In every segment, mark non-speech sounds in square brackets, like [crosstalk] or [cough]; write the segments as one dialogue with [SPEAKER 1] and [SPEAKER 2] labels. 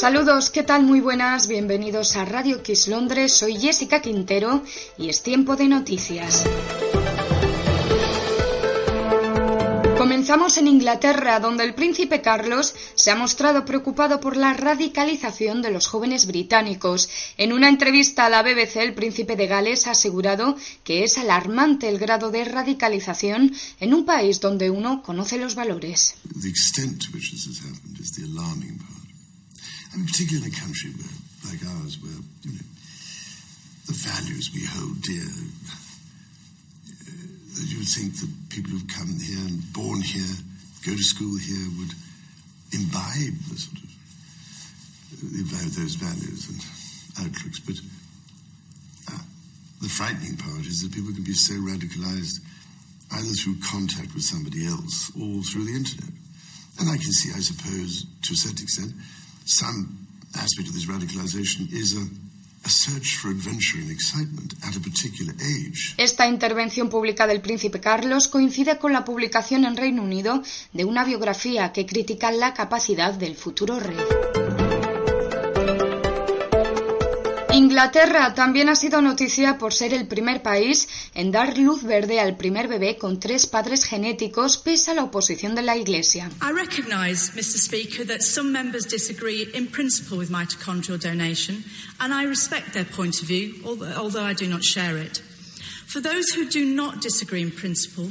[SPEAKER 1] Saludos, ¿qué tal? Muy buenas, bienvenidos a Radio Kiss Londres, soy Jessica Quintero y es tiempo de noticias. Comenzamos en Inglaterra, donde el príncipe Carlos se ha mostrado preocupado por la radicalización de los jóvenes británicos. En una entrevista a la BBC, el príncipe de Gales ha asegurado que es alarmante el grado de radicalización en un país donde uno conoce los valores.
[SPEAKER 2] You know the values we hold dear, uh, you would think that people who've come here and born here, go to school here, would imbibe the sort of those values and outlooks. But uh, the frightening part is that people can be so radicalized either through contact with somebody else or through the internet. And I can see, I suppose, to a certain extent, some aspect of this radicalization is a
[SPEAKER 1] Esta intervención pública del príncipe Carlos coincide con la publicación en Reino Unido de una biografía que critica la capacidad del futuro rey. Inglaterra también ha sido noticia por ser el primer país en dar luz verde al primer bebé con tres padres genéticos pese a la oposición de la Iglesia.
[SPEAKER 3] I recognize, Mr. Speaker, that some members disagree in principle with mitochondrial donation, and I respect their point of view, although I do not share it. For those who do not disagree in principle,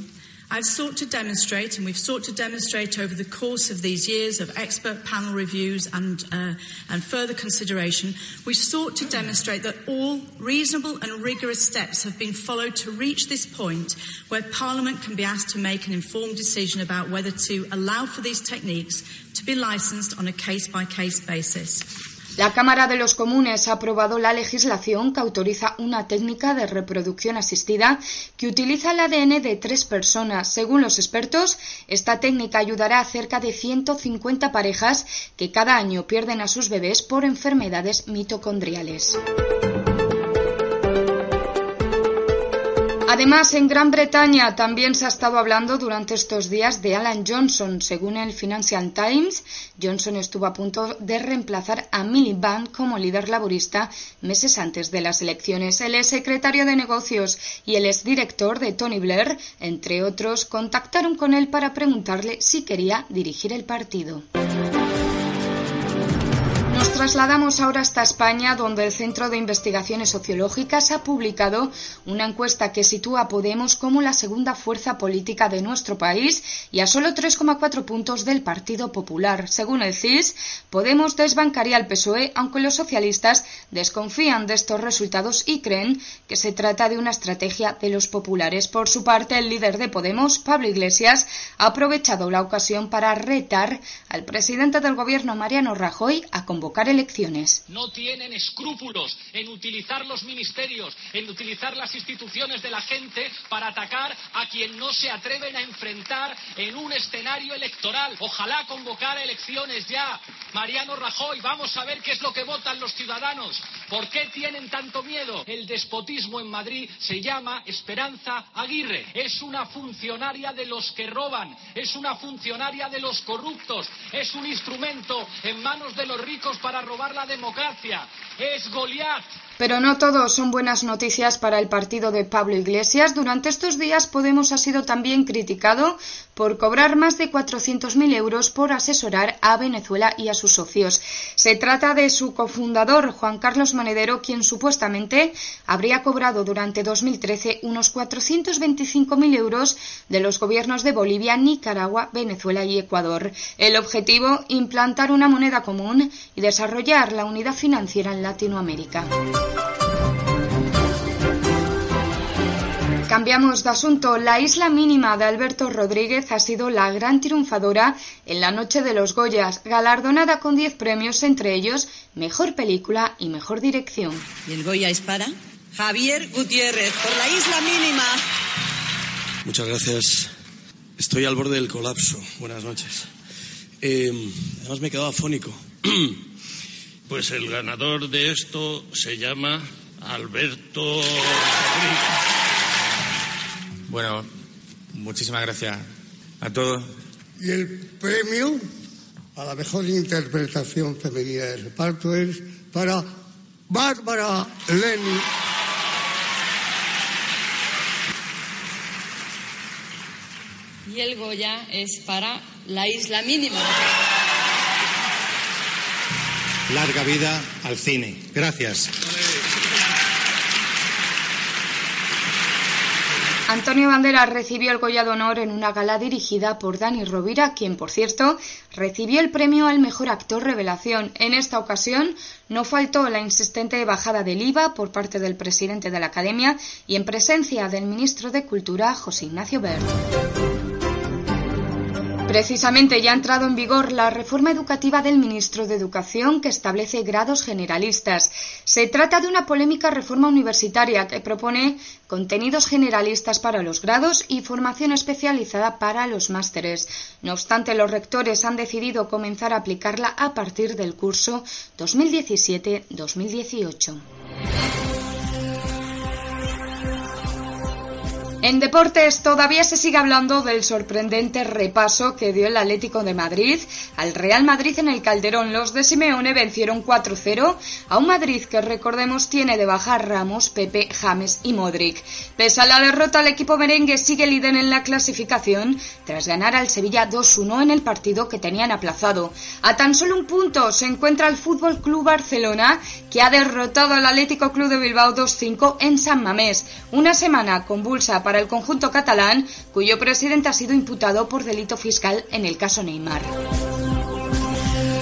[SPEAKER 3] I've sought to demonstrate, and we've sought to demonstrate over the course of these years of expert panel reviews and, uh, and further consideration, we've sought to demonstrate that all reasonable and rigorous steps have been followed to reach this point where Parliament can be asked to make an informed decision about whether to allow for these techniques to be licensed on a case by case basis.
[SPEAKER 1] La Cámara de los Comunes ha aprobado la legislación que autoriza una técnica de reproducción asistida que utiliza el ADN de tres personas. Según los expertos, esta técnica ayudará a cerca de 150 parejas que cada año pierden a sus bebés por enfermedades mitocondriales. Además, en Gran Bretaña también se ha estado hablando durante estos días de Alan Johnson. Según el Financial Times, Johnson estuvo a punto de reemplazar a Miliband como líder laborista meses antes de las elecciones. El secretario de negocios y el exdirector de Tony Blair, entre otros, contactaron con él para preguntarle si quería dirigir el partido trasladamos ahora hasta España, donde el Centro de Investigaciones Sociológicas ha publicado una encuesta que sitúa a Podemos como la segunda fuerza política de nuestro país y a solo 3,4 puntos del Partido Popular. Según el CIS, Podemos desbancaría al PSOE, aunque los socialistas desconfían de estos resultados y creen que se trata de una estrategia de los populares. Por su parte, el líder de Podemos, Pablo Iglesias, ha aprovechado la ocasión para retar al presidente del Gobierno, Mariano Rajoy, a convocar
[SPEAKER 4] No tienen escrúpulos en utilizar los ministerios, en utilizar las instituciones de la gente para atacar a quien no se atreven a enfrentar en un escenario electoral. Ojalá convocar elecciones ya. Mariano Rajoy, vamos a ver qué es lo que votan los ciudadanos. ¿Por qué tienen tanto miedo? El despotismo en Madrid se llama Esperanza Aguirre. Es una funcionaria de los que roban, es una funcionaria de los corruptos, es un instrumento en manos de los ricos para robar la democracia. Es Goliat.
[SPEAKER 1] Pero no todo son buenas noticias para el partido de Pablo Iglesias. Durante estos días Podemos ha sido también criticado por cobrar más de 400.000 euros por asesorar a Venezuela y a sus socios. Se trata de su cofundador, Juan Carlos Monedero, quien supuestamente habría cobrado durante 2013 unos 425.000 euros de los gobiernos de Bolivia, Nicaragua, Venezuela y Ecuador. El objetivo, implantar una moneda común y desarrollar la unidad financiera en Latinoamérica. Cambiamos de asunto. La isla mínima de Alberto Rodríguez ha sido la gran triunfadora en la noche de los Goyas, galardonada con 10 premios, entre ellos Mejor Película y Mejor Dirección.
[SPEAKER 5] ¿Y el Goya es para? Javier Gutiérrez, por la isla mínima.
[SPEAKER 6] Muchas gracias. Estoy al borde del colapso. Buenas noches. Eh, además me he quedado afónico. [clears throat]
[SPEAKER 7] Pues el ganador de esto se llama Alberto.
[SPEAKER 8] Bueno, muchísimas gracias a todos.
[SPEAKER 9] ¿Y el premio?
[SPEAKER 8] a la mejor interpretación femenina del reparto es para Bárbara Leni.
[SPEAKER 5] Y el Goya es para La Isla Mínima.
[SPEAKER 9] Larga vida al cine. Gracias.
[SPEAKER 1] Antonio Banderas recibió el Goya de Honor en una gala dirigida por Dani Rovira, quien, por cierto, recibió el premio al mejor actor revelación. En esta ocasión no faltó la insistente bajada del IVA por parte del presidente de la Academia y en presencia del ministro de Cultura, José Ignacio Bert. Precisamente ya ha entrado en vigor la reforma educativa del ministro de Educación que establece grados generalistas. Se trata de una polémica reforma universitaria que propone contenidos generalistas para los grados y formación especializada para los másteres. No obstante, los rectores han decidido comenzar a aplicarla a partir del curso 2017-2018. En deportes todavía se sigue hablando del sorprendente repaso que dio el Atlético de Madrid al Real Madrid en el Calderón. Los de Simeone vencieron 4-0 a un Madrid que recordemos tiene de bajar Ramos, Pepe, James y Modric. Pese a la derrota, el equipo merengue sigue líder en la clasificación tras ganar al Sevilla 2-1 en el partido que tenían aplazado. A tan solo un punto se encuentra el Fútbol Club Barcelona que ha derrotado al Atlético Club de Bilbao 2-5 en San Mamés. Una semana convulsa para el conjunto catalán, cuyo presidente ha sido imputado por delito fiscal en el caso Neymar.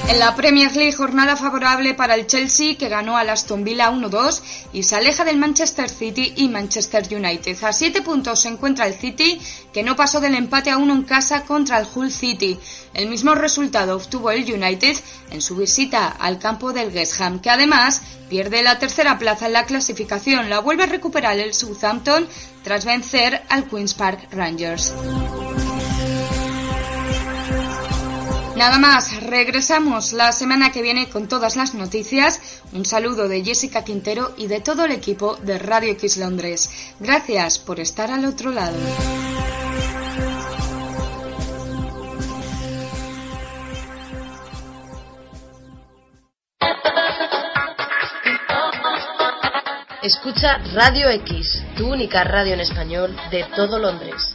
[SPEAKER 1] En la Premier League, jornada favorable para el Chelsea, que ganó al Aston Villa 1-2 y se aleja del Manchester City y Manchester United. A siete puntos se encuentra el City, que no pasó del empate a uno en casa contra el Hull City. El mismo resultado obtuvo el United en su visita al campo del West Ham, que además pierde la tercera plaza en la clasificación. La vuelve a recuperar el Southampton tras vencer al Queen's Park Rangers. Nada más, regresamos la semana que viene con todas las noticias. Un saludo de Jessica Quintero y de todo el equipo de Radio X Londres. Gracias por estar al otro lado.
[SPEAKER 10] Escucha Radio X, tu única radio en español de todo Londres.